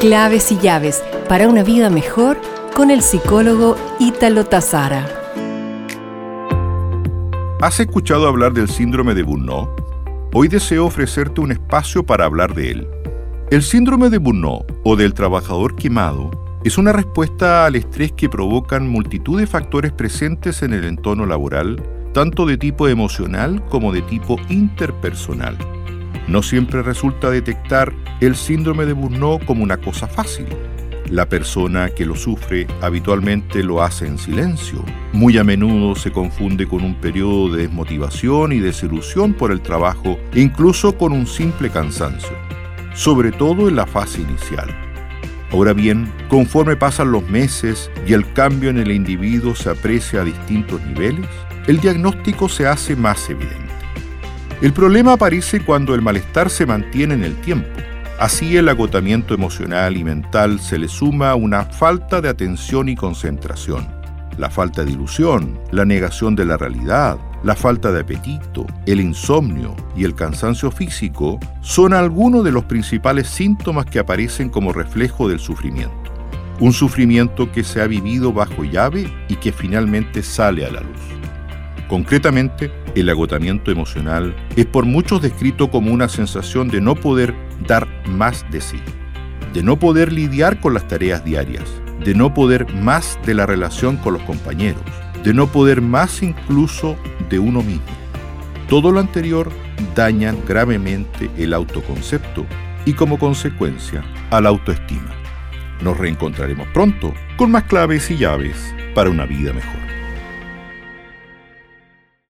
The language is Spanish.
Claves y llaves para una vida mejor con el psicólogo Ítalo Tazara. ¿Has escuchado hablar del síndrome de Burnout? Hoy deseo ofrecerte un espacio para hablar de él. El síndrome de Burnout o del trabajador quemado es una respuesta al estrés que provocan multitud de factores presentes en el entorno laboral, tanto de tipo emocional como de tipo interpersonal. No siempre resulta detectar el síndrome de Burnout como una cosa fácil. La persona que lo sufre habitualmente lo hace en silencio. Muy a menudo se confunde con un periodo de desmotivación y desilusión por el trabajo incluso con un simple cansancio, sobre todo en la fase inicial. Ahora bien, conforme pasan los meses y el cambio en el individuo se aprecia a distintos niveles, el diagnóstico se hace más evidente. El problema aparece cuando el malestar se mantiene en el tiempo. Así el agotamiento emocional y mental se le suma una falta de atención y concentración, la falta de ilusión, la negación de la realidad, la falta de apetito, el insomnio y el cansancio físico son algunos de los principales síntomas que aparecen como reflejo del sufrimiento. Un sufrimiento que se ha vivido bajo llave y que finalmente sale a la luz. Concretamente, el agotamiento emocional es por muchos descrito como una sensación de no poder dar más de sí, de no poder lidiar con las tareas diarias, de no poder más de la relación con los compañeros, de no poder más incluso de uno mismo. Todo lo anterior daña gravemente el autoconcepto y como consecuencia a la autoestima. Nos reencontraremos pronto con más claves y llaves para una vida mejor.